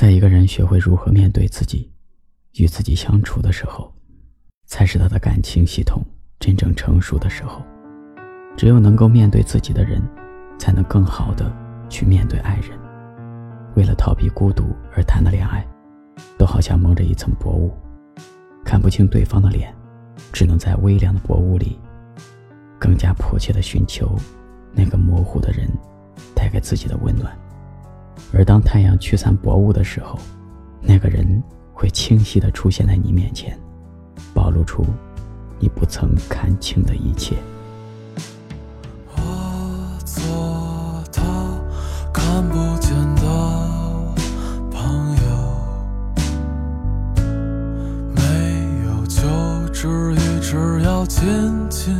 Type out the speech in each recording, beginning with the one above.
在一个人学会如何面对自己，与自己相处的时候，才是他的感情系统真正成熟的时候。只有能够面对自己的人，才能更好的去面对爱人。为了逃避孤独而谈的恋爱，都好像蒙着一层薄雾，看不清对方的脸，只能在微凉的薄雾里，更加迫切的寻求那个模糊的人带给自己的温暖。而当太阳驱散薄雾的时候，那个人会清晰的出现在你面前，暴露出你不曾看清的一切。我做他看不见的朋友，没有就只一直要紧紧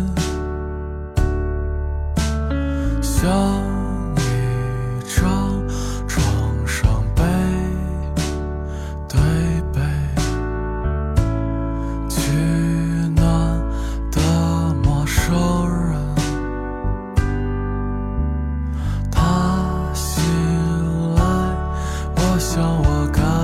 相。还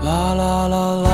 啦啦啦啦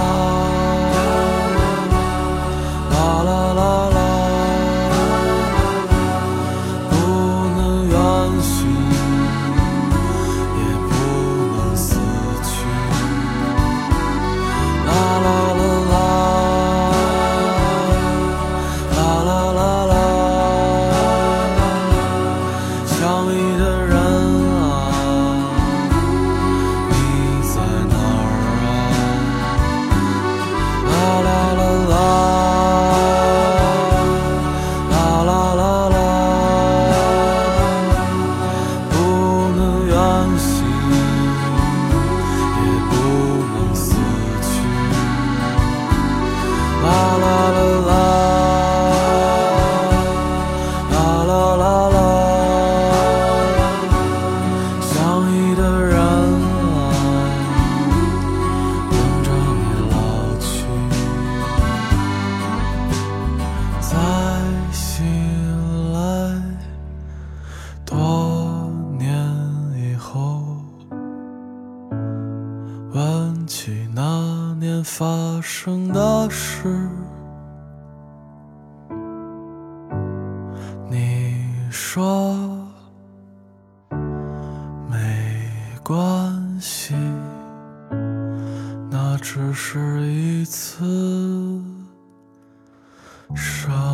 la la la. 年发生的事你说没关系那只是一次伤